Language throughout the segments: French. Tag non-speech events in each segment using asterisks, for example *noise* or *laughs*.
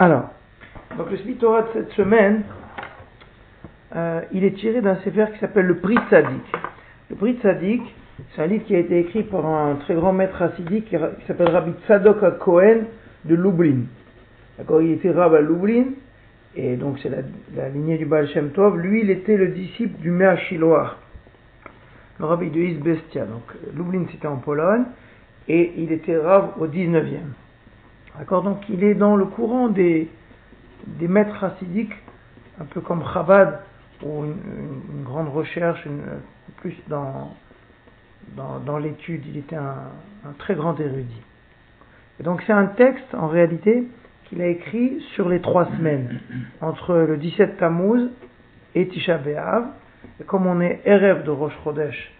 Alors, donc le Smith Torah de cette semaine, euh, il est tiré d'un sefer qui s'appelle le Prix Sadique. Le Prix Sadique, c'est un livre qui a été écrit par un très grand maître hassidique qui, s'appelle Rabbi Tzadok Cohen de Lublin. D'accord, il était rab à Lublin, et donc c'est la, lignée du Baal Shem Tov. Lui, il était le disciple du Mea le rabbi de Isbestia. Donc Lublin, c'était en Pologne, et il était rab au 19e. D'accord Donc il est dans le courant des, maîtres hassidiques, un peu comme Chabad, ou une, grande recherche, plus dans, l'étude. Il était un, un, très grand érudit. Et donc c'est un texte, en réalité, qu'il a écrit sur les trois semaines, entre le 17 Tammuz et Tisha B'Av. Et comme on est Erev de Rosh Chodesh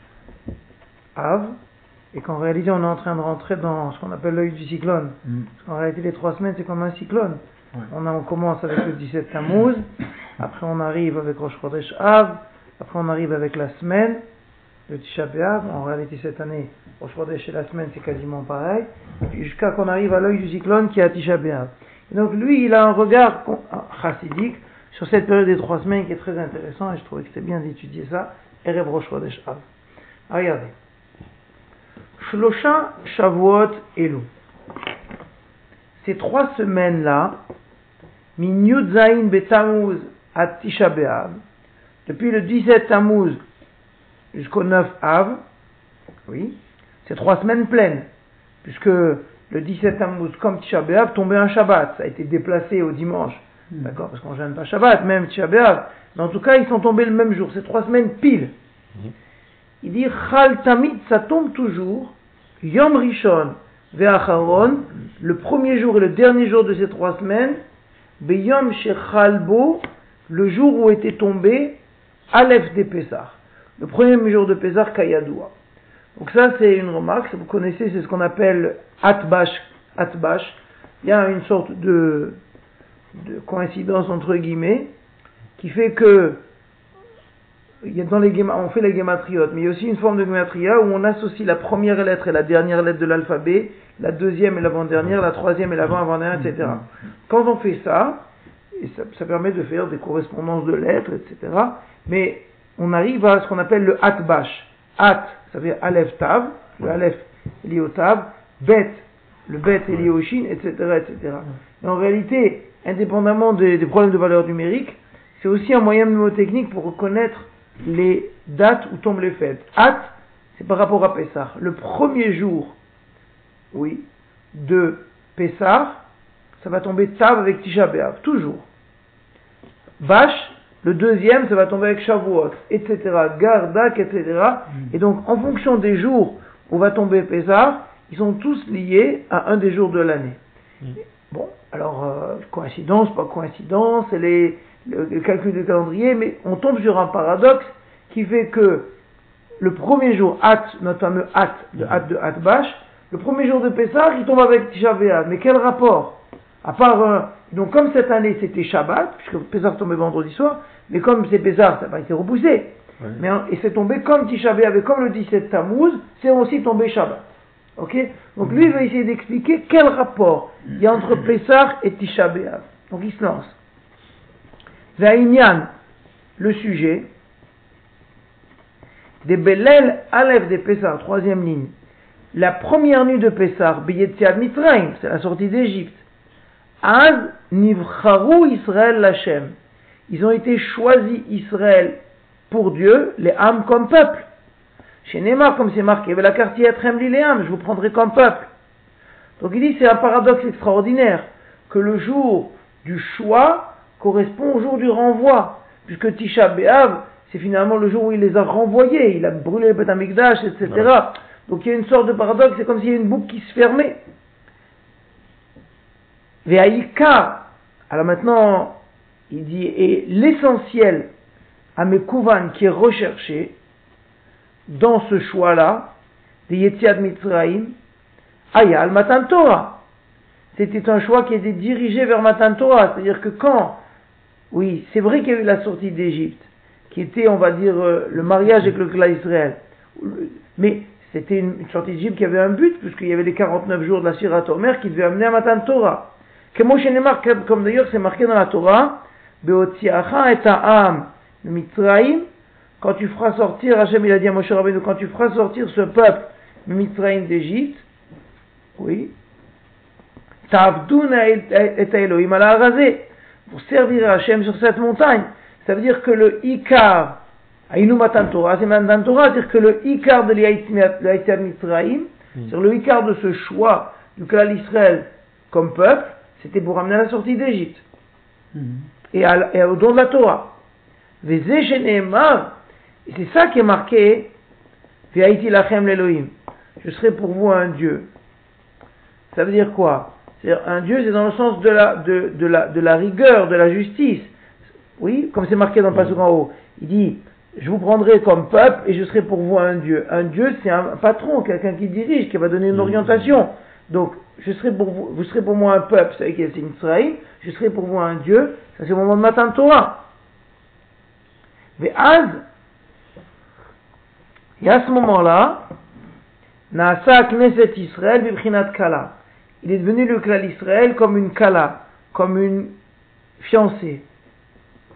Av, et qu'en réalité on est en train de rentrer dans ce qu'on appelle l'œil du cyclone. Mm. Parce qu'en réalité les trois semaines c'est comme un cyclone. Ouais. On, a, on, commence avec le 17 Tammuz, après on arrive avec Rosh Chodesh Av, après on arrive avec la semaine, le Tisha B'Av. En réalité cette année, Rosh Chodesh et la semaine c'est quasiment pareil. Jusqu'à qu'on arrive à l'œil du cyclone qui est à Tisha B'Av. Et donc lui il a un regard chassidique sur cette période des trois semaines qui est très intéressant et je trouvais que c'était bien d'étudier ça. Erev Rosh Chodesh Av. Regardez. Shlosha Shavuot Elu. Ces trois semaines-là, min Betamuz à Tisha depuis le 17 Tammuz jusqu'au 9 Av, oui, c'est trois semaines pleines, puisque le 17 Tammuz, comme Tisha B'Av, tombait un Shabbat, ça a été déplacé au dimanche, mmh. d'accord, parce qu'on ne gêne pas Shabbat, même Tisha B'Av, mais en tout cas, ils sont tombés le même jour, c'est trois semaines pile. Mmh. Il dit Chal Tamid, ça tombe toujours. Yom Rishon Ve'acharon, le premier jour et le dernier jour de ces trois semaines. Beyom Shechalbo, le jour où était tombé Aleph de Pessah. Le premier jour de Pessah, Kayadoua. Donc ça, c'est une remarque. Vous connaissez, c'est ce qu'on appelle Atbash. Atbash. Il y a une sorte de, de coïncidence entre guillemets qui fait que dans les on fait les gématriotes, mais il y a aussi une forme de gématria où on associe la première lettre et la dernière lettre de l'alphabet, la deuxième et l'avant-dernière, la troisième et l'avant-avant-dernière, etc. Quand on fait ça, et ça, ça, permet de faire des correspondances de lettres, etc. Mais on arrive à ce qu'on appelle le atbash. At, ça veut dire Aleph Tav, le Aleph est lié au Tav, Bet, le Bet est lié au Shin, etc., etc. Et en réalité, indépendamment des, des problèmes de valeur numérique, c'est aussi un moyen mnémotechnique pour reconnaître les dates où tombent les fêtes. At, c'est par rapport à Pessah. Le premier jour, oui, de Pessah, ça va tomber Tav avec Tisha B'Av, toujours. Bash, le deuxième, ça va tomber avec Shavuot, etc. Gardak, etc. Mm. Et donc, en fonction des jours où va tomber Pessah, ils sont tous liés à un des jours de l'année. Bon, alors, euh, coïncidence, pas coïncidence, les, le, le, calcul du calendrier, mais on tombe sur un paradoxe qui fait que le premier jour, Hat, notre fameux Hat, Hat de Hatbash, le premier jour de Pessah, il tombe avec Tisha. Mais quel rapport? À part, euh, donc comme cette année c'était Shabbat, puisque Pessah tombait vendredi soir, mais comme c'est Pessah, ça n'a pas été repoussé. Mais, et c'est tombé comme Tisha et comme le 17 Tammuz, c'est aussi tombé Shabbat. Ok? Donc lui, il va essayer d'expliquer quel rapport il y a entre Pessah et Tisha B'Av. Donc il se lance. Vaïnian, le sujet, des Belel Aleph des Pessar, troisième ligne. La première nuit de Pessar, Beyetziad Mitzrayim, c'est la sortie d'Égypte. Az Nivcharu Israël Lachem. Ils ont été choisis Israël pour Dieu, les âmes comme peuple. Chez Neymar, comme c'est marqué, la quartier je vous prendrai comme peuple. Donc il dit c'est un paradoxe extraordinaire que le jour du choix correspond au jour du renvoi, puisque Tisha B'Av, c'est finalement le jour où il les a renvoyés, il a brûlé le Beth Amikdash, etc. Ouais. Donc il y a une sorte de paradoxe, c'est comme s'il y a une boucle qui se fermait. Ve'aïka, alors maintenant, il dit, et l'essentiel à mes kouvan qui est recherché dans ce choix-là, de Yetziad Mitzrayim, Ayal Matan Torah. C'était un choix qui était dirigé vers Matan Torah, c'est-à-dire que quand, oui, c'est vrai qu'il y a eu la sortie d'Égypte, qui était, on va dire, euh, le mariage avec le clan Israël. Mais c'était une, sortie d'Égypte qui avait un but, puisqu'il y avait les 49 jours de la Sirat Omer qui devaient amener à Matan Torah. comme d'ailleurs c'est marqué dans la Torah, Beotiacha et Ta'am, Mitzraim, quand tu feras sortir, Hachem il a dit à Moshe Rabbeinu, quand tu feras sortir ce peuple, Mitzraim d'Égypte, oui, Ta'avduna et Elohim ala rasé, pour servir Hachem sur cette montagne. Ça veut dire que le Ikar, Aïnou Matan Torah, c'est Torah, c'est-à-dire que le Ikar de l'Aïtiad Mitzraim, mm. sur le Ikar de ce choix du clan Israël comme peuple, c'était pour amener la sortie d'Égypte. Mm. Et, et, au don de la Torah. Et c'est ça qui est marqué. Je serai pour vous un Dieu. Ça veut dire quoi? C'est un Dieu, c'est dans le sens de la, de, la, de la rigueur, de la justice. Oui, comme c'est marqué dans le passage en haut. Il dit, je vous prendrai comme peuple et je serai pour vous un Dieu. Un Dieu, c'est un patron, quelqu'un qui dirige, qui va donner une orientation. Donc, je serai pour vous, vous serez pour moi un peuple, c'est une Israël, je serai pour vous un Dieu, ça c'est au moment de matin Torah. Mais et à ce moment-là, Naasa Knesset Israël, Bibrinat Kala. Il est devenu le clan Israël comme une Kala, comme une fiancée.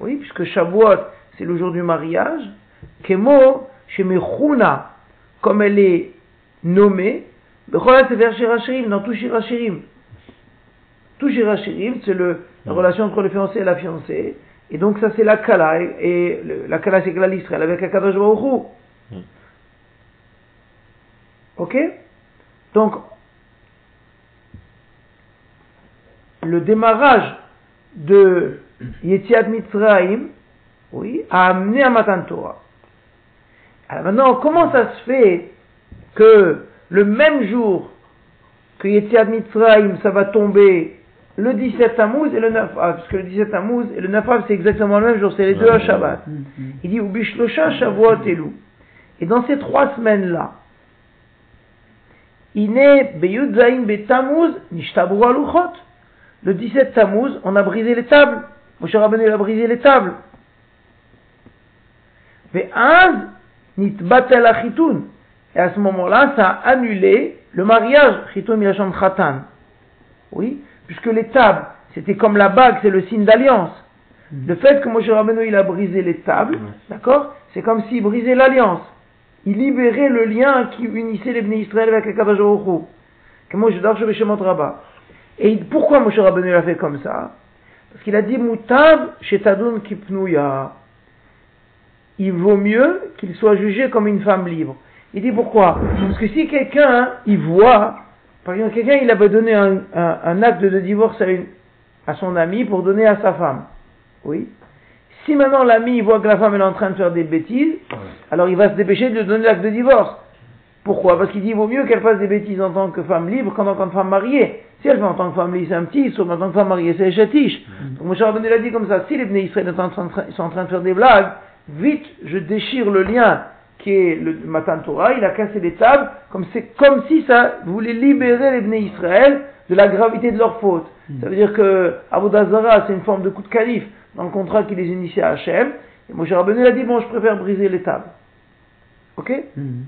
Oui, puisque Shavuot, c'est le jour du mariage. Kemo, chez Mechuna, comme elle est nommée, dans tout Shirachirim. Tout Shirachirim, c'est la relation entre le fiancé et la fiancée. Et donc ça c'est la Kala, et, la Kala c'est Kala Israël avec Akadosh Baruch. Ok? Donc, le démarrage de Yetziat Mitzrayim, oui, a amené à Matan Torah. Alors maintenant, comment ça se fait que le même jour que Yetziat Mitzrayim, ça va tomber le 17 Tammuz et le 9 Av, parce que le 17 Tammuz et le 9 Av, c'est exactement le même jour, c'est les deux à Shabbat. Il dit, Ubishlosha Shavuot Elu. Et dans ces trois semaines-là, Ine Beyudzaim Betamuz Nishtabru Aluchot. Le 17 Tammuz, on a brisé les tables. Moshe Rabbeinu a brisé les tables. Et à ce moment-là, ça a annulé le mariage. Oui, puisque les tables, c'était comme la bague, c'est le signe d'alliance. Mm. Le fait que Moshe Rabbeinu il a brisé les tables, d'accord, c'est comme s'il brisait l'alliance. Il libérait le lien qui unissait les Israël avec Rabba. Et pourquoi Moshe Rabbeinu l'a fait comme ça? Parce qu'il a dit Moutav Tadun kipnouya. Il vaut mieux qu'il soit jugé comme une femme libre. Il dit pourquoi? Parce que si quelqu'un, il voit, par exemple, quelqu'un, il avait donné un, acte de divorce à, à son ami pour donner à sa femme. Oui? Si maintenant l'ami voit que la femme est en train de faire des bêtises, alors il va se dépêcher de lui donner l'acte de divorce. Pourquoi? Parce qu'il dit il vaut mieux qu'elle fasse des bêtises en tant que femme libre qu'en tant que femme mariée. Si elle fait en tant que femme libre, c'est un petit, sauf en tant que femme mariée, c'est chatiche. Mm. Donc Moshe Rabbeinu l'a dit comme ça, si les Bnei Israël sont en train de faire des blagues, vite, je déchire le lien qui est le Matan Torah, il a cassé les tables, comme c'est comme si ça voulait libérer les Bnei Israël de la gravité de leur faute. Mm. Ça veut dire que Avodazara, c'est une forme de coup de calife dans le contrat qui les initiait à Hachem. Et Moshe Rabbeinu a dit, bon, je préfère briser les tables. Ok mm.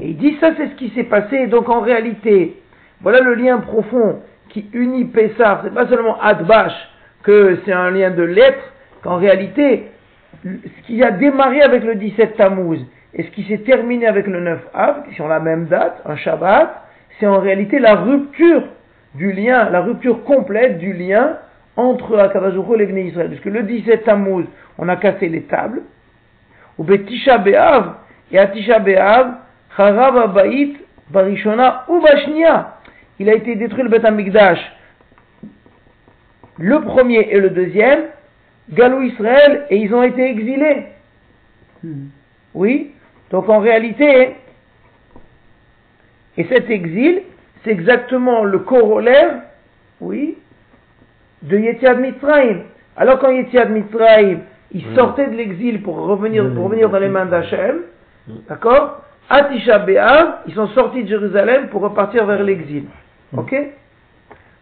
Et il dit ça, c'est ce qui s'est passé. Donc en réalité, voilà le lien profond qui unit Pessah. C'est pas seulement Adbash que c'est un lien de lettres, qu'en réalité, ce qui a démarré avec le 17 Tammuz et ce qui s'est terminé avec le 9 Av, qui sont la même date, un Shabbat, c'est en réalité la rupture du lien, la rupture complète du lien entre Akadajoukou et les Israël. Puisque le 17 Tammuz, on a cassé les tables, ou Betisha Be'av, et à Tisha Be'av, Barishona ou Il a été détruit le Beth Amikdash. Le premier et le deuxième, Galou Israël, et ils ont été exilés. Hmm. Oui. Donc en réalité, et cet exil, c'est exactement le corollaire, oui, de Yetiad Mitzrayim. Alors quand Yetiad Mitzrayim, il hmm. sortait de l'exil pour revenir, pour revenir dans les mains d'Hachem, hmm. d'accord à Tisha ils sont sortis de Jérusalem pour repartir vers l'exil. Hmm. Ok?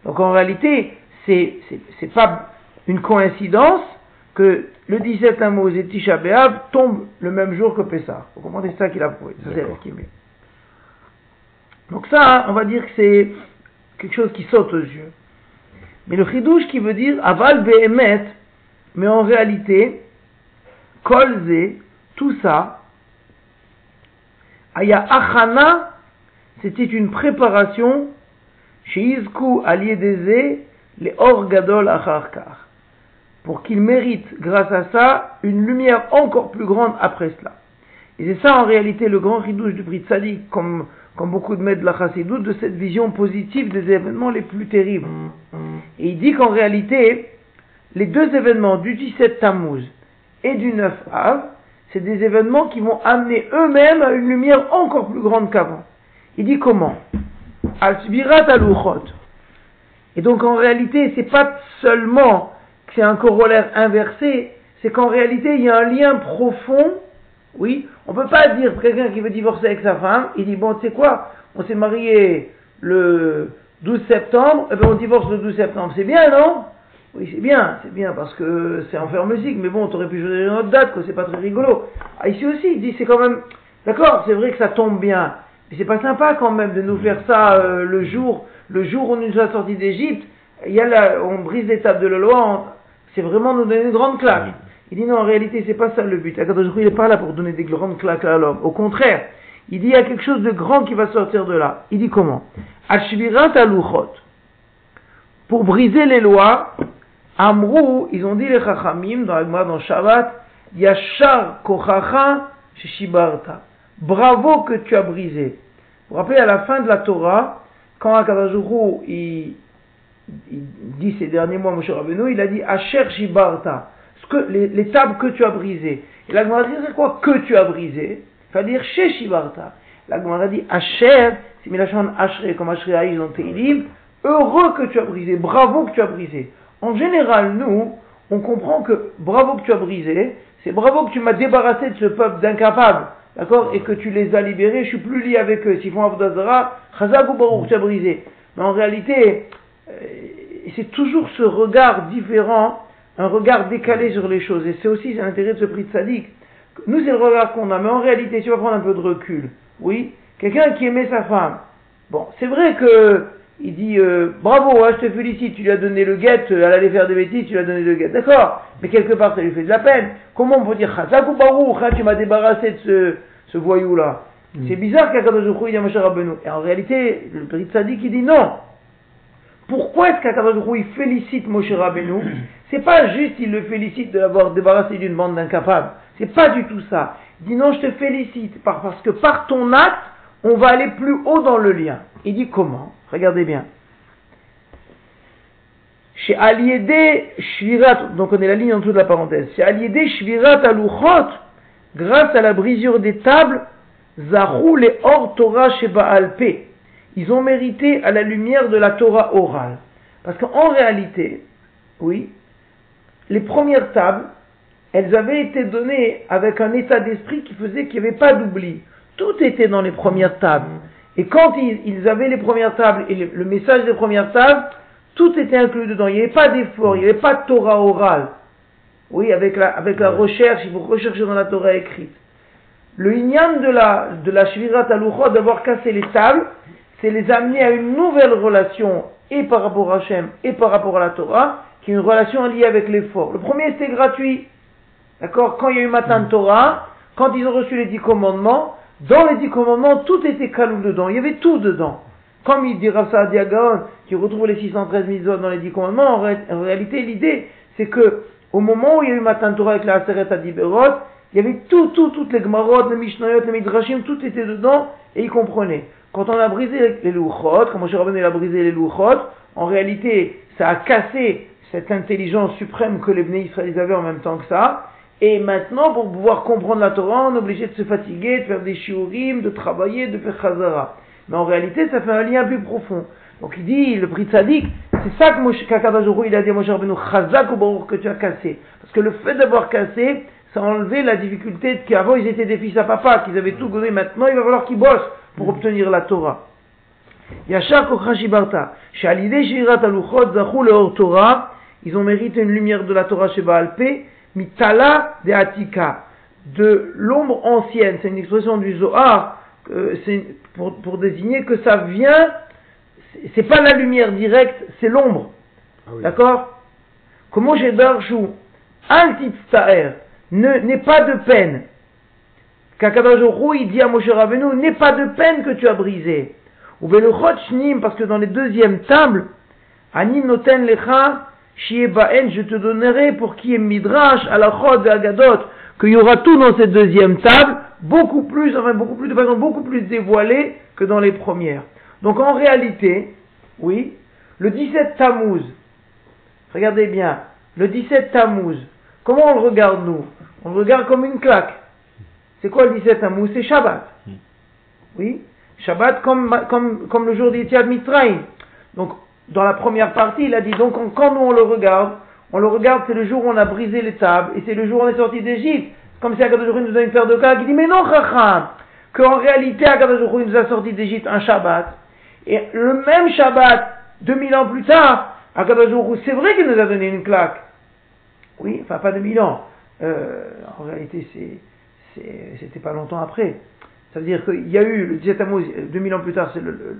Donc en réalité, c'est c'est pas une coïncidence que le 17 Amos et Tisha B'Av tombent le même jour que Pessah. Vous comprenez? Ça qu'il a prouvé. Ça c'est Donc ça, on va dire que c'est quelque chose qui saute aux yeux. Mais le chidouche qui veut dire aval behemet, mais en réalité, kolze, tout ça, aya achana, c'était une préparation chez Izku aliédeze, les or gadol acharkar, pour qu'il mérite, grâce à ça, une lumière encore plus grande après cela. Et c'est ça en réalité le grand ridouche du Brit Sadiq, comme, comme beaucoup de maîtres de la Chassidut, de cette vision positive des événements les plus terribles. Et il dit qu'en réalité, les deux événements du 17 Tammuz et du 9 Av, c'est des événements qui vont amener eux-mêmes à une lumière encore plus grande qu'avant. Il dit comment? Al-Subirat al Et donc en réalité, c'est pas seulement que c'est un corollaire inversé, c'est qu'en réalité, il y a un lien profond oui, on peut pas dire quelqu'un qui veut divorcer avec sa femme, il dit bon, tu sais quoi, on s'est marié le 12 septembre, et eh bien on divorce le 12 septembre. C'est bien, non? Oui, c'est bien, c'est bien parce que c'est en faire musique, mais bon, t'aurais pu choisir une autre date, que c'est pas très rigolo. Ah, ici aussi, il dit c'est quand même, d'accord, c'est vrai que ça tombe bien, mais c'est pas sympa quand même de nous faire ça euh, le jour, le jour où nous a sortis d'Égypte. Il y a là, on brise l'étape de la loi, c'est vraiment nous donner une grande claque. Il dit non, en réalité, c'est pas ça le but. Akadosh il n'est pas là pour donner des grandes claques à l'homme. Au contraire, il dit il y a quelque chose de grand qui va sortir de là. Il dit comment? Ashvirat aluchot. Pour briser les lois, Amrou, ils ont dit les chachamim, dans Agma, dans Shabbat, Yashar kochacha shishibarta. Bravo que tu as brisé. Vous vous rappelez, à la fin de la Torah, quand Akadosh il, il dit ces derniers mois, Moshe Rabbeinu, il a dit Asher shibarta que, les, tables que tu as brisées. Et la Gemara dit, c'est quoi que tu as brisé Il faut dire chez Shibarta. La Gemara dit, Asher, c'est Milachon Asher, comme Asher Aïs dans Teilim, heureux que tu as brisé, bravo que tu as brisé. En général, nous, on comprend que bravo que tu as brisé, c'est bravo que tu m'as débarrassé de ce peuple d'incapables, d'accord, et que tu les as libérés, je suis plus lié avec eux. S'ils font Abdazara, Chazak ou Baruch, tu as brisé. Mais en réalité, euh, c'est toujours ce regard différent un regard décalé sur les choses. Et c'est aussi l'intérêt de ce prix de sadique. Nous, c'est le regard qu'on a, mais en réalité, si tu vas prendre un peu de recul, oui, quelqu'un qui aimait sa femme, bon, c'est vrai que il dit euh, bravo, hein, je te félicite, tu lui as donné le guet, elle allait faire des bêtises, tu lui as donné le guet, d'accord, mais quelque part ça lui fait de la peine. Comment on peut dire Chazak ou Baruch, hein, tu m'as débarrassé de ce, ce voyou-là mm. C'est bizarre qu'Akadosh il dit à Rabbeinu. Et en réalité, le prix de Sadiq il dit non. Pourquoi est-ce qu'Akadosh il félicite Moshe Rabbeinu c'est pas juste il le félicite de l'avoir débarrassé d'une bande d'incapables. C'est pas du tout ça. Il dit non, je te félicite parce que par ton acte, on va aller plus haut dans le lien. Il dit comment? Regardez bien. Chez Aliédé Shvirat, donc on est la ligne en dessous de la parenthèse. Chez Aliédé Shvirat Aluchot, grâce à la brisure des tables, Zahou les Or Torah chez Baalpé. Ils ont mérité à la lumière de la Torah orale. Parce qu'en réalité, oui, les premières tables, elles avaient été données avec un état d'esprit qui faisait qu'il n'y avait pas d'oubli. Tout était dans les premières tables. Et quand ils, avaient les premières tables et le, message des premières tables, tout était inclus dedans. Il n'y avait pas d'effort, il n'y avait pas de Torah orale. Oui, avec la, avec la recherche, il faut rechercher dans la Torah écrite. Le inyan de la, de la Shvirat d'avoir cassé les tables, c'est les amener à une nouvelle relation, et par rapport à Hachem, et par rapport à la Torah, qui est une relation liée avec l'effort. Le premier, c'était gratuit. D'accord? Quand il y a eu Matan mm. Torah, quand ils ont reçu les dix commandements, dans les dix commandements, tout était calou dedans. Il y avait tout dedans. Comme il dit Rafa Diagon, qui retrouve les 613 mitzvot dans les dix commandements, en, réalité, l'idée, c'est que, au moment où il y a eu Matan Torah avec la Aseret Adiberot, il y avait tout, tout, toutes les Gmarot, les Mishnayot, les Midrashim, tout était dedans, et il comprenait. Quand on a brisé les louchot, comme M. Rabbeinu a brisé les louchot, en réalité, ça a cassé cette intelligence suprême que les Bnei Israël avaient en même temps que ça. Et maintenant, pour pouvoir comprendre la Torah, on est obligé de se fatiguer, de faire des shiurim, de travailler, de faire chazara. Mais en réalité, ça fait un lien plus profond. Donc il dit, le prix Sadik, c'est ça que Moshe il a dit à Moshe Rabbeinu, chazak ou que tu as cassé. Parce que le fait d'avoir cassé, ça a enlevé la difficulté qu'avant ils étaient des fils à papa, qu'ils avaient tout donné. Maintenant, il va falloir qu'ils bossent pour obtenir la Torah. Yachar Kokhashi chez Alidé Shirat Aluchot, Zachou le Torah, ils ont mérité une lumière de la Torah chez Baalpé, mitala de Atika, de l'ombre ancienne. C'est une expression du Zohar, euh, pour, pour, désigner que ça vient, c'est pas la lumière directe, c'est l'ombre. Ah D'accord? Comment j'ai d'argent Al n'aie pas de peine. Kakadajoro, il dit à Moshe Rabbeinu, n'aie pas de peine que tu as brisé. Ou le parce que dans les deuxièmes tables, Ani noten lecha, baen, je te donnerai pour qui est midrash, à la chod et agadot, qu'il y aura tout dans cette deuxième table, beaucoup plus, enfin beaucoup plus de façon beaucoup plus dévoilée que dans les premières. Donc en réalité, oui, le 17 Tammuz, regardez bien, le 17 Tammuz, comment on le regarde nous? On le regarde comme une claque. C'est quoi le 17 Tammuz? C'est Shabbat. Hmm. Oui? Shabbat comme, comme, comme le jour d'Etiad Mitraim. Donc, dans la première partie, il a dit, donc quand nous on le regarde, on le regarde, c'est le jour où on a brisé les tables, et c'est le jour où on est sorti d'Égypte. Comme si Akadosh nous donne une paire de cas qui dit, mais non, Chacham, qu'en réalité Akadosh nous a sorti d'Égypte un Shabbat, et le même Shabbat, 2000 ans plus tard, Akadosh c'est vrai qu'il nous a donné une claque. Oui, enfin pas 2000 ans. Euh, en réalité, c'était pas longtemps après. Ça veut dire qu'il y a eu le 17 Amos, 2000 ans plus tard, c'est le,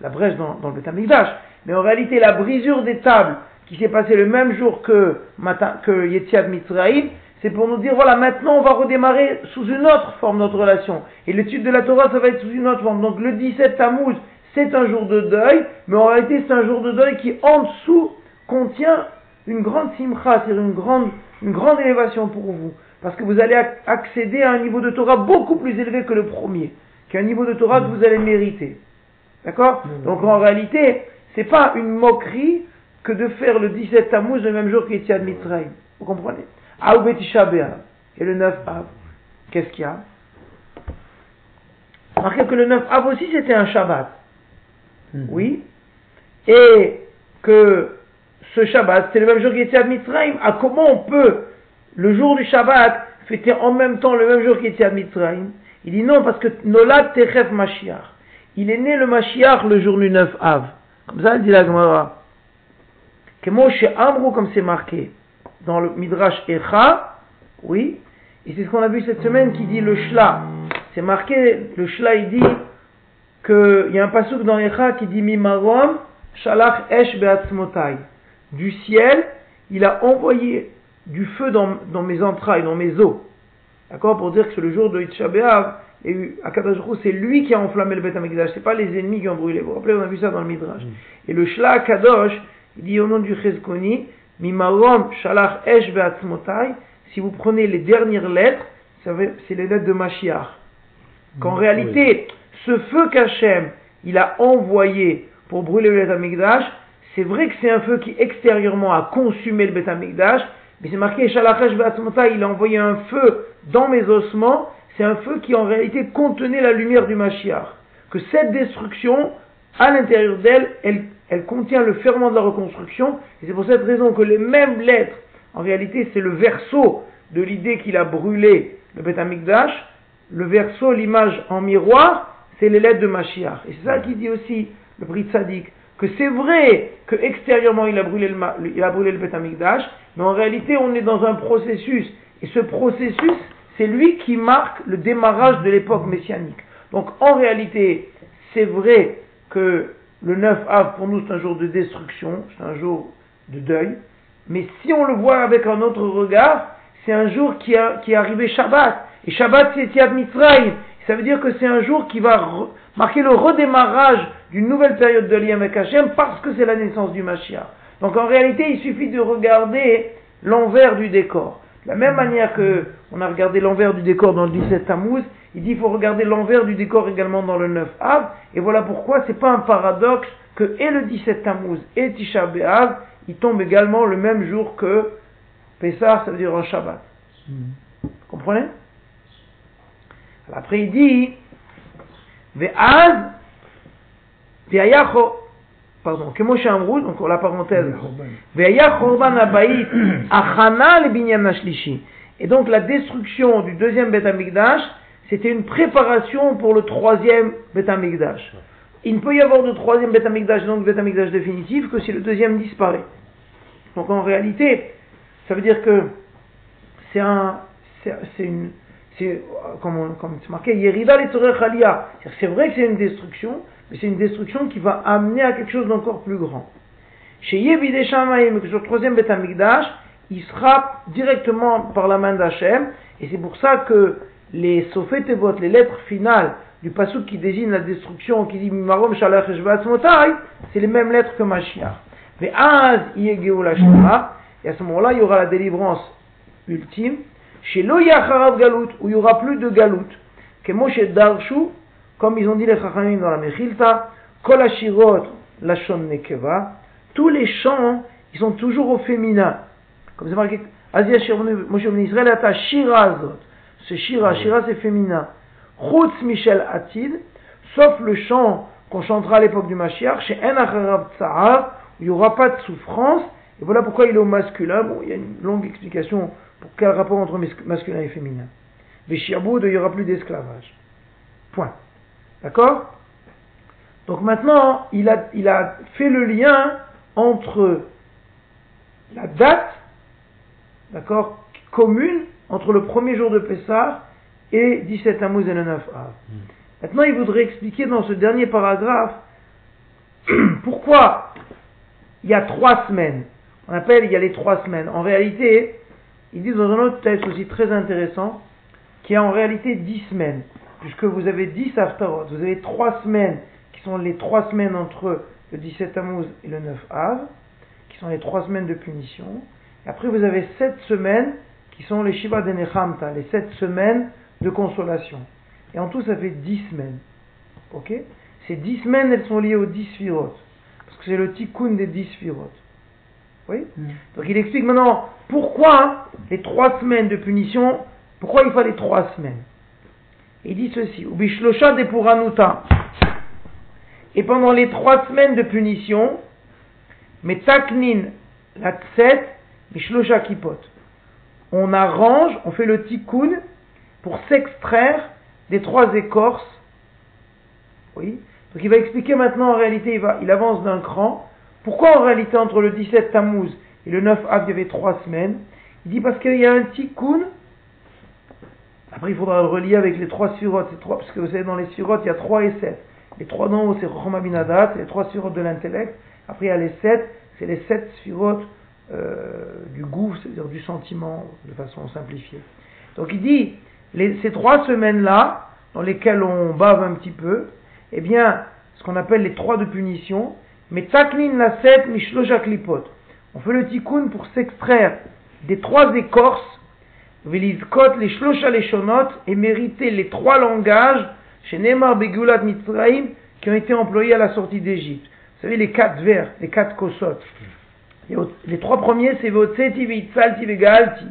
la brèche dans, dans le Betamikdash. Mais en réalité, la brisure des tables qui s'est passée le même jour que, que Yetziat Mitzrayim, c'est pour nous dire, voilà, maintenant on va redémarrer sous une autre forme notre relation. Et l'étude de la Torah, ça va être sous une autre forme. Donc le 17 Tammuz, c'est un jour de deuil, mais en réalité c'est un jour de deuil qui en dessous contient une grande simcha, c'est-à-dire une grande, une grande élévation pour vous. Parce que vous allez accéder à un niveau de Torah beaucoup plus élevé que le premier, qu'un niveau de Torah que vous allez mériter. D'accord Donc en réalité, c'est pas une moquerie que de faire le 17 Tammuz le même jour qu'Etiad Mitzrayim. Vous comprenez Aoubetisha et le 9 Av. Qu'est-ce qu'il y a Remarquez que le 9 Av aussi c'était un Shabbat. Mhm. Oui. Et que ce Shabbat, c'est le même jour qu'Etiad Mitzrayim. À ah, comment on peut, le jour du Shabbat, fêter en même temps le même jour qu'Etiad Mitzrayim? Il dit non, parce que Nolad Techef Mashiach. Il est né le Mashiach le jour du 9 Av. Comme ça, dit la Gemara. Que chez Amrou, comme c'est marqué dans le Midrash Echa, oui, et c'est ce qu'on a vu cette semaine qui dit le Shla. C'est marqué, le Shla, il dit qu'il y a un passouk dans Echa qui dit Mimarom, Shalach Esh Beatzmotai. Du ciel, il a envoyé du feu dans, mes entrailles, dans mes os. D'accord? Pour dire que c'est le jour de Itcha et c'est lui qui a enflammé le Beth ce c'est pas les ennemis qui ont brûlé. Vous vous rappelez, on a vu ça dans le Midrash. Mm. Et le Shla Kadosh, il dit au nom du Cheskoni, Mimarom Shalach Esh Beatzmotai, si vous prenez les dernières lettres, c'est les lettres de Mashiach. Qu'en mm. réalité, ce feu qu'Hachem, il a envoyé pour brûler le Beth c'est vrai que c'est un feu qui extérieurement a consumé le Beth mais c'est marqué Shalach Esh Beatzmotai, il a envoyé un feu dans mes ossements, c'est un feu qui en réalité contenait la lumière du Mashiach. Que cette destruction, à l'intérieur d'elle, elle, contient le ferment de la reconstruction, et c'est pour cette raison que les mêmes lettres, en réalité, c'est le verso de l'idée qu'il a brûlé le Beth le verso, l'image en miroir, c'est les lettres de Mashiach. Et c'est ça qui dit aussi le Brit Sadik, que c'est vrai que extérieurement il a brûlé le, il a mais en réalité on est dans un processus, et ce processus, c'est lui qui marque le démarrage de l'époque messianique. Donc en réalité, c'est vrai que le 9 av pour nous c'est un jour de destruction, c'est un jour de deuil, mais si on le voit avec un autre regard, c'est un jour qui, est arrivé Shabbat. Et Shabbat c'est Tiad Mitzrayim. Ça veut dire que c'est un jour qui va marquer le redémarrage d'une nouvelle période de lien avec Hachem parce que c'est la naissance du Mashiach. Donc en réalité, il suffit de regarder l'envers du décor. De la même manière que on a regardé l'envers du décor dans le 17 Tammuz, il dit qu'il faut regarder l'envers du décor également dans le 9 Av, et voilà pourquoi c'est pas un paradoxe que et le 17 Tammuz et Tisha B'Av, ils tombent également le même jour que Pessah, ça veut dire un Shabbat. Vous comprenez? Après il dit, Ve'az, Ve'ayacho, pardon, que Moshe Amrou, donc la parenthèse, et donc la destruction du deuxième Beth Amikdash, c'était une préparation pour le troisième Beth Amikdash. Il ne peut y avoir de troisième Beth Amikdash, donc Beth Amikdash définitif, que si le deuxième disparaît. Donc en réalité, ça veut dire que c'est un, c'est une, c'est comme, comme c'est marqué, Yerida C'est vrai que c'est une destruction, mais c'est une destruction qui va amener à quelque chose d'encore plus grand. Chez Yebide Shamaim, que sur le troisième Beth Amikdash, il sera directement par la main d'Hachem, et c'est pour ça que les Sofetevot, les lettres finales du Pasuk qui désigne la destruction, qui dit Mimarom Shalach c'est les mêmes lettres que Mashiach. Mais Az et à ce moment-là, il y aura la délivrance ultime, chez Loyacharav Galut, où il n'y aura plus de Galut, que Moshe Darshu, comme ils ont dit les Chachamim dans la Mechilta, Kol Ashirot, Lashon Nekeva, tous les chants, ils sont toujours au féminin. Comme c'est marqué, Azia Moshe Israël à Shirazot. C'est Shira, Shira c'est féminin. Chutz Michel Atid, sauf le chant qu'on chantera à l'époque du Mashiach, chez En Tsahar, où il n'y aura pas de souffrance, et voilà pourquoi il est au masculin. Bon, il y a une longue explication pour quel rapport entre masculin et féminin. Veshirboud, il n'y aura plus d'esclavage. Point. D'accord? Donc maintenant, il a, il a fait le lien entre la date, d'accord, commune entre le premier jour de Pessah et 17 Tammuz et le 9 Av. Hmm. Maintenant, il voudrait expliquer dans ce dernier paragraphe *clears throat* pourquoi il y a trois semaines. On appelle il y a les trois semaines. En réalité, il dit dans un autre texte aussi très intéressant qu'il y a en réalité dix semaines, puisque vous avez dix Haftarot, vous avez trois semaines qui sont les trois semaines entre le 17 Tammuz et le 9 Av, qui sont les trois semaines de punition. Après, vous avez sept semaines qui sont les Shiva de Nechamta, les sept semaines de consolation. Et en tout, ça fait dix semaines. Ok? Ces dix semaines, elles sont liées aux dix Sphirot. Parce que c'est le tikkun des dix Sphirot. Oui mm. Donc il explique maintenant pourquoi les trois semaines de punition, pourquoi il fallait trois semaines. Il dit ceci, Ubishlosha de Puranuta. Et pendant les trois semaines de punition, Metaknin la tset, Bishlosha Kipot. On arrange, on fait le tikkun pour s'extraire des trois écorces. Oui. Donc il va expliquer maintenant en réalité, il, va, il avance d'un cran pourquoi en réalité entre le 17 Tammuz et le 9 Av il y avait trois semaines? Il dit parce qu'il y a un tikkun. Après il faudra le relier avec les trois surotes, trois, parce que vous savez dans les surotes il y a trois et sept. Les trois haut c'est Rochma c'est les trois surotes de l'intellect. Après il y a les sept, c'est les sept surotes euh, du goût, c'est-à-dire du sentiment de façon simplifiée. Donc il dit ces trois semaines-là, dans lesquelles on bave un petit peu, eh bien, ce qu'on appelle les trois de punition, mais. On fait le tikkun pour s'extraire des trois écorces, velizkot les shlosha et mériter les trois langages, chez Neymar Begulat Mitzrayim, qui ont été employés à la sortie d'Égypte. Vous savez, les quatre vers, les quatre kosot. Les trois premiers, c'est Votseti Vitzalti Vegalti.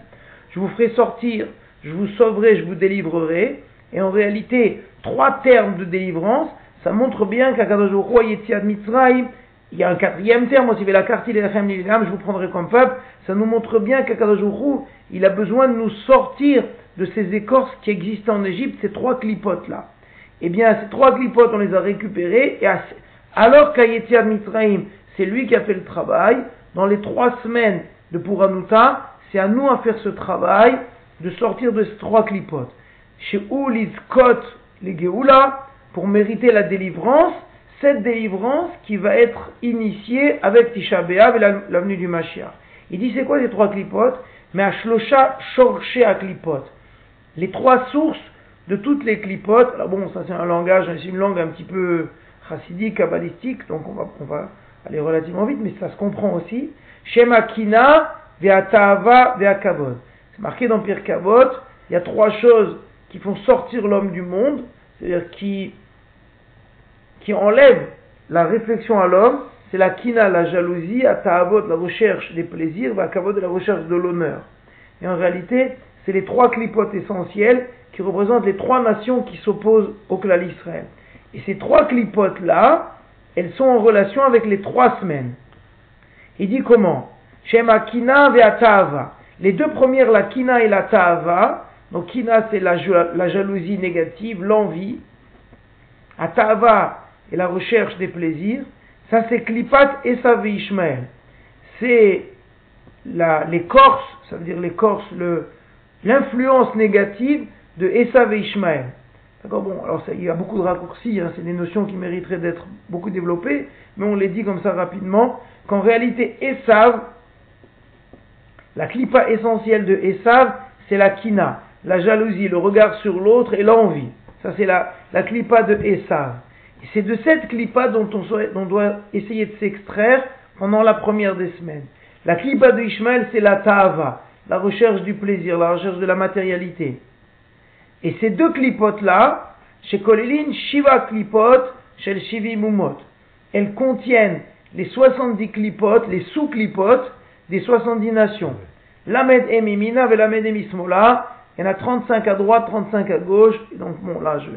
Je vous ferai sortir, je vous sauverai, je vous délivrerai. Et en réalité, trois termes de délivrance, ça montre bien qu'Akadosh Yetziad Mitzrayim, il y a un quatrième terme aussi, la carte je vous prendrai comme peuple. Ça nous montre bien qu'Akadajoukou, il a besoin de nous sortir de ces écorces qui existent en Égypte, ces trois clipotes là. Eh bien, ces trois clipotes, on les a récupérées, et alors qu'Ayetiad Mitzraim, c'est lui qui a fait le travail, dans les trois semaines de Puranuta, c'est à nous à faire ce travail de sortir de ces trois clipotes. Chez Ouliz Kot, les Geoula, pour mériter la délivrance, cette délivrance qui va être initiée avec Tisha B'Av et l'avenue du Mashiach. Il dit c'est quoi ces trois clipotes? Mais Ashlosha Shorche à. Les trois sources de toutes les clipotes. Alors bon, ça c'est un langage, c'est une langue un petit peu chassidique, kabbalistique, donc on va, on va aller relativement vite, mais ça se comprend aussi. Shema Kina, Ve'atava, Ve'akavod. C'est marqué dans Pierre Kavod, il y a trois choses qui font sortir l'homme du monde, c'est-à-dire qui qui enlève la réflexion à l'homme, c'est la kina, la jalousie, à ta'avot, la recherche des plaisirs, va de la recherche de l'honneur. Et en réalité, c'est les trois clipotes essentiels qui représentent les trois nations qui s'opposent au clan Israël. Et ces trois clipotes-là, elles sont en relation avec les trois semaines. Il dit comment Shema kina. Les deux premières, la kina et la ta'ava. Donc kina, c'est la, jalousie négative, l'envie. Atava, et la recherche des plaisirs, ça c'est Klipat et Ishmael. C'est l'écorce, ça veut dire l'écorce, l'influence négative de Esav Ishmael. D'accord Bon, alors il y a beaucoup de raccourcis, hein, c'est des notions qui mériteraient d'être beaucoup développées, mais on les dit comme ça rapidement, qu'en réalité, Esav, la clipa essentielle de Esav, c'est la kina, la jalousie, le regard sur l'autre et l'envie. Ça, c'est la, la clipa de Esav. Et c'est de cette clipa dont on, on doit essayer de s'extraire pendant la première des semaines. La clipa de Ishmael, c'est la ta'ava, la recherche du plaisir, la recherche de la matérialité. Et ces deux clipotes-là, chez Kolelin, Shiva clipot, chez Shivi Mumot, elles contiennent les 70 clipotes, les sous-clipotes des 70 nations. Lamed Emimina et Lamed Emismola, il y en a 35 à droite, 35 à gauche, et donc bon, là, je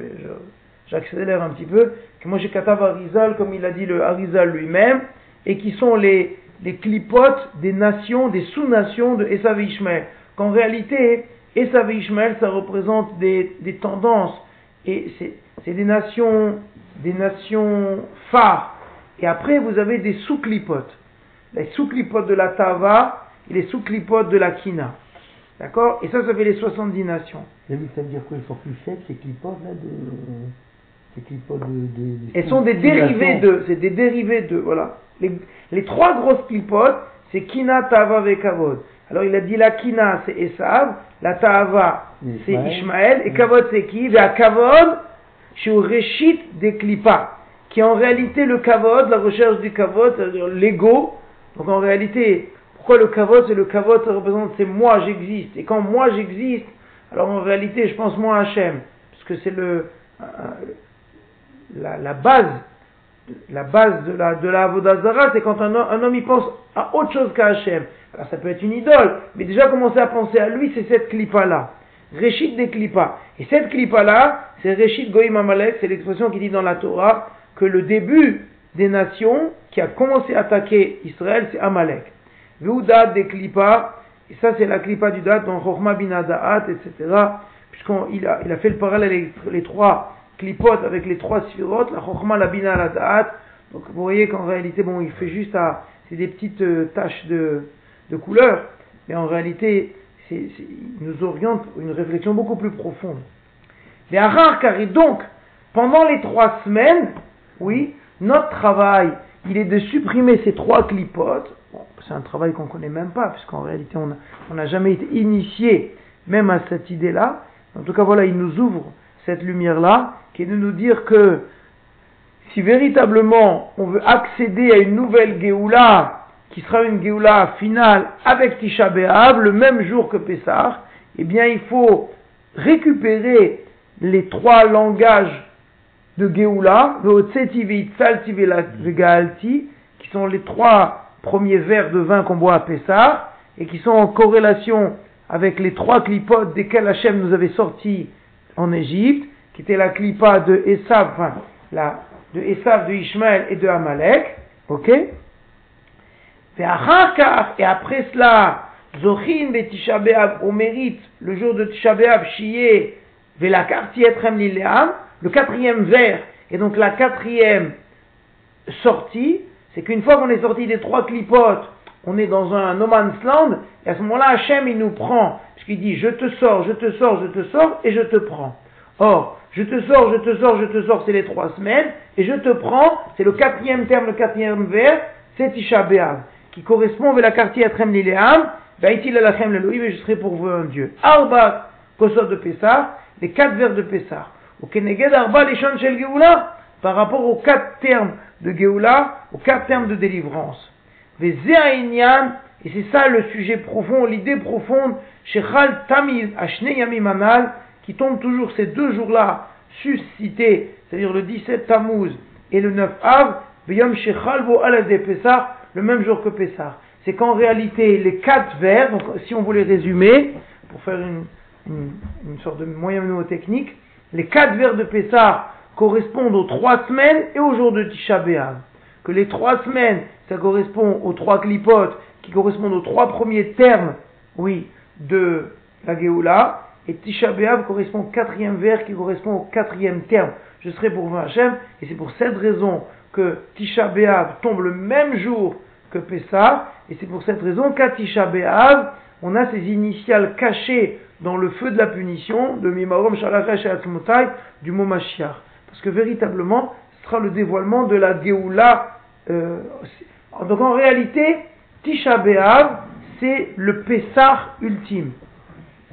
j'accélère un petit peu, que moi j'ai Katav Arizal, comme il a dit le Arizal lui-même, et qui sont les, les clipotes des nations, des sous-nations de Esav. Qu'en réalité, Esav et Ishmael, ça représente des, des tendances, et c'est des nations, des nations phares. Et après, vous avez des sous-clipotes. Les sous-clipotes de la Tava et les sous-clipotes de la Kina. D'accord? Et ça, ça fait les 70 nations. ça veut dire quoi? Ils sont plus faibles, ces clipotes là de... Ces clipotes de, de, Elles sont des dérivés de, c'est des dérivés de, voilà. Les, les trois grosses clipotes, c'est Kina, Tava et Kavod. Alors il a dit la Kina, c'est Esav, la Tava, c'est Ishmael, et Kavod, c'est qui? Et à Kavod, je suis au Réchit des clipas qui est en réalité le kavod, la recherche du kavod, c'est-à-dire l'ego. Donc en réalité, pourquoi le kavod C'est le kavod, ça représente, c'est moi, j'existe. Et quand moi, j'existe, alors en réalité, je pense moi à Hachem. Parce que c'est le, euh, la, la, base, la base de la, de la Avodazara, c'est quand un, un, homme, il pense à autre chose qu'à Hachem. Alors ça peut être une idole, mais déjà commencer à penser à lui, c'est cette clipa-là. Réchit des clipas. Et cette clipa-là, c'est Réchit Goïm Amalek, c'est l'expression qui dit dans la Torah, que le début des nations qui a commencé à attaquer Israël, c'est Amalek. Veudat des Klippa, et ça c'est la Klippa du date dans Chochma bin etc. Puisqu'il a, il a fait le parallèle avec les trois Klipot avec les trois Sphirot, la Chochma, la bin Donc vous voyez qu'en réalité, bon, il fait juste à, c'est des petites euh, taches de, de couleur, mais en réalité, c'est, il nous oriente une réflexion beaucoup plus profonde. Les Harar, car donc, pendant les trois semaines, oui, notre travail, il est de supprimer ces trois clipotes. c'est un travail qu'on ne connaît même pas, puisqu'en réalité, on n'a jamais été initié même à cette idée-là. En tout cas, voilà, il nous ouvre cette lumière-là, qui est de nous dire que si véritablement on veut accéder à une nouvelle Géoula, qui sera une Géoula finale avec Tisha le même jour que Pessah, eh bien, il faut récupérer les trois langages de Geoula, qui sont les trois premiers verres de vin qu'on boit à Pessah, et qui sont en corrélation avec les trois clipotes desquels Hachem nous avait sortis en Égypte, qui était la clipa de Esav, enfin, la, de Esav, de Ishmael et de Amalek, ok? Et après cela, Zochin Betisha au mérite, le jour de Tisha B'Av, Shiye, Velakarti Etrem Lileam, le quatrième vers, et donc la quatrième sortie, c'est qu'une fois qu'on est sorti des trois clipotes, on est dans un no man's land, et à ce moment-là, Hachem, il nous prend, puisqu'il dit, je te sors, je te sors, je te sors, et je te prends. Or, je te sors, je te sors, je te sors, c'est les trois semaines, et je te prends, c'est le quatrième terme, le quatrième vers, c'est Tisha B'Av, qui correspond avec la quartier Atrem Lileam, Vaïtil Alachem Leloïm, et je serai pour vous un Dieu. Arba, Kosot de Pessah, les quatre vers de Pessah par rapport aux quatre termes de Géoula, aux quatre termes de délivrance. Et c'est ça le sujet profond, l'idée profonde, Shechal Tamiz Yamim qui tombe toujours ces deux jours-là suscités, c'est-à-dire le 17 Tammuz et le 9 Av, Beyom Shechal Bo Pesach, le même jour que Pesach. C'est qu'en réalité, les quatre vers, donc si on voulait résumer, pour faire une, une, une sorte de moyen mnémotechnique, les quatre vers de Pessah correspondent aux trois semaines et au jour de Tisha B'Av. Que les trois semaines, ça correspond aux trois clipotes qui correspondent aux trois premiers termes, oui, de la Géoula. Et Tisha B'Av correspond au quatrième vers qui correspond au quatrième terme. Je serai pour Hachem, et c'est pour cette raison que Tisha B'Av tombe le même jour que Pessah, et c'est pour cette raison qu'à Tisha B'Av, on a ces initiales cachées dans le feu de la punition de Mimarom Shalachesh et Atzmotai du mot Mashiach. Parce que véritablement, ce sera le dévoilement de la Géoula. Euh, donc en réalité, Tisha B'Av, c'est le Pessah ultime.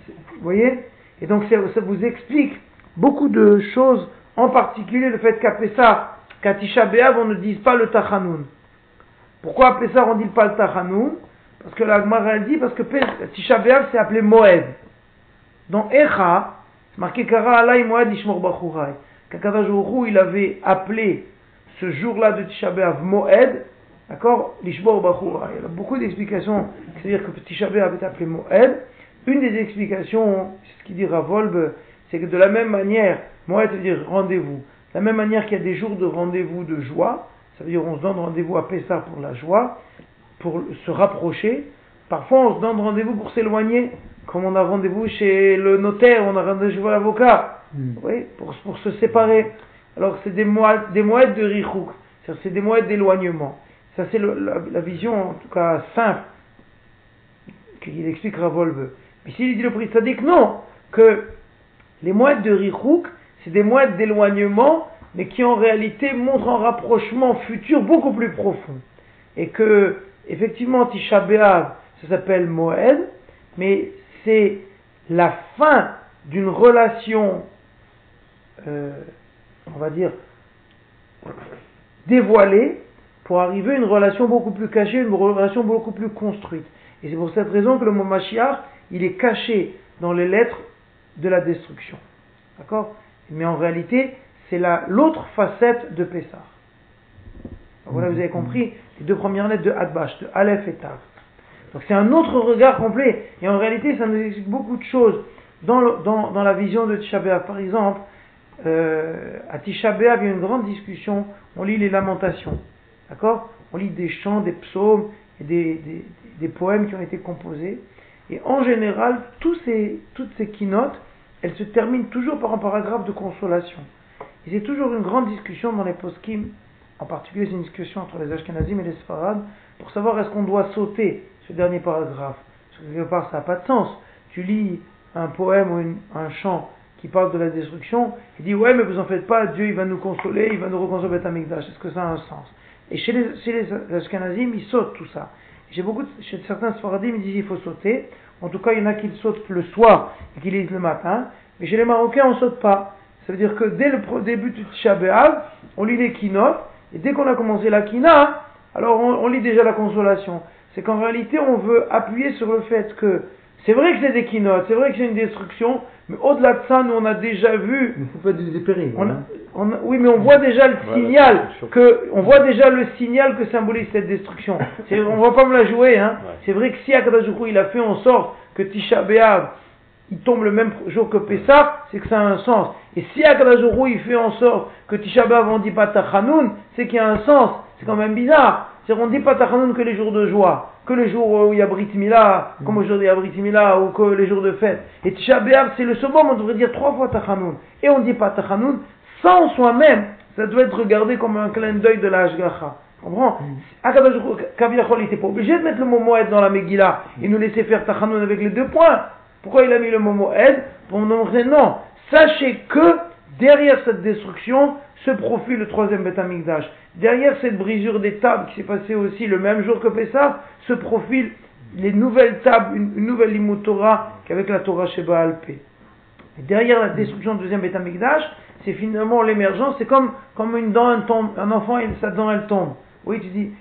Vous voyez? Et donc ça, vous explique beaucoup de choses, en particulier le fait qu'à Pessah, qu'à Tisha B'Av, on ne dise pas le Tachanoun. Pourquoi à Pessah on ne dit pas le Tachanoun Parce que la Gemara dit, parce que Tisha B'Av c'est appelé Moed. Dans Echa, c'est marqué Kara Alay Moed Ishmor Bachurai. Kakadajourou, il avait appelé ce jour-là de Tisha B'Av Moed, d'accord? Bachurai. Il y a beaucoup d'explications, c'est-à-dire que Tisha B'Av est appelé Moed. Une des explications, c'est ce qu'il dit Ravolbe, c'est que de la même manière, Moed veut dire rendez-vous. De la même manière qu'il y a des jours de rendez-vous de joie, ça veut dire on se donne rendez-vous à Pessah pour la joie, pour se rapprocher. Parfois on se donne rendez-vous pour s'éloigner, comme on a rendez-vous chez le notaire, on a rendez-vous à l'avocat, hmm. oui, pour, pour, se séparer. Alors c'est des moeds, des de richouk, c'est des moeds d'éloignement. Ça c'est la, vision en tout cas simple qu'il explique Ravolve. Mais s'il dit le prix que non, que les moeds de richouk, c'est des moeds d'éloignement mais qui en réalité montre un rapprochement futur beaucoup plus profond. Et que, effectivement, Tisha ça s'appelle Moed, mais c'est la fin d'une relation, euh, on va dire, dévoilée, pour arriver à une relation beaucoup plus cachée, une relation beaucoup plus construite. Et c'est pour cette raison que le mot Mashiach, il est caché dans les lettres de la destruction. D'accord? Mais en réalité, c'est l'autre facette de Pessah. Voilà, vous avez compris les deux premières lettres de Adbash, de Aleph et Tav. Donc c'est un autre regard complet. Et en réalité, ça nous explique beaucoup de choses dans, dans, la vision de Tisha Par exemple, euh, à Tisha il y a une grande discussion. On lit les lamentations. D'accord? On lit des chants, des psaumes et des, des, poèmes qui ont été composés. Et en général, ces, toutes ces keynotes, elles se terminent toujours par un paragraphe de consolation. Et c'est toujours une grande discussion dans les poskim, en particulier c'est une discussion entre les Ashkenazim et les Sfarad, pour savoir est-ce qu'on doit sauter ce dernier paragraphe. Parce que quelque part ça n'a pas de sens. Tu lis un poème ou un chant qui parle de la destruction, il dit ouais mais vous en faites pas, Dieu il va nous consoler, il va nous reconstruire Beth Est-ce que ça a un sens? Et chez les, chez les Ashkenazim, ils sautent tout ça. Chez, beaucoup, chez certains Sfaradim, ils disent il faut sauter. En tout cas, il y en a qui sautent le soir et qui lisent le matin. Mais chez les Marocains, on saute pas. Ça veut dire que dès le début du Tisha on lit les kinotes, et dès qu'on a commencé la kina, alors on, lit déjà la consolation. C'est qu'en réalité, on veut appuyer sur le fait que c'est vrai que c'est des kinotes, c'est vrai que c'est une destruction, mais au-delà de ça, nous on a déjà vu. Il ne faut pas désespérer. On oui, mais on voit déjà le signal que, on voit déjà le signal que symbolise cette destruction. *laughs* on va pas me la jouer, hein. C'est vrai que si Akadajuku il a fait en sorte que Tisha B'Av il tombe le même jour que Pessah, c'est que ça a un sens. Et si Akadajuru il fait en sorte que Tisha B'Av on dit pas Tachanoun, c'est qu'il y a un sens. C'est quand même bizarre. C'est qu'on dit pas Tachanoun que les jours de joie, que les jours où il y a Brit Mila, comme aujourd'hui il y a Brit Mila, ou que les jours de fête. Et Tisha c'est le summum, on devrait dire trois fois Tachanoun. Et on dit pas Tachanoun sans soi-même. Ça doit être regardé comme un clin d'œil de la Hashgacha. Comprends Akadajuru, il n'était pas obligé de mettre le mot Moed dans la Megillah et nous laisser faire Tachanoun avec les deux points. Pourquoi il a mis le mot Moed Pour nous montrer non. Sachez que derrière cette destruction se profile le troisième Beth Derrière cette brisure des tables qui s'est passée aussi le même jour que Pessah, se profile les nouvelles tables, une, nouvelle limut Torah qu'avec la Torah Sheba Alpé. Derrière la destruction du deuxième Beth c'est finalement l'émergence, c'est comme, comme une dent, un enfant sa dent elle tombe. Oui, tu dis,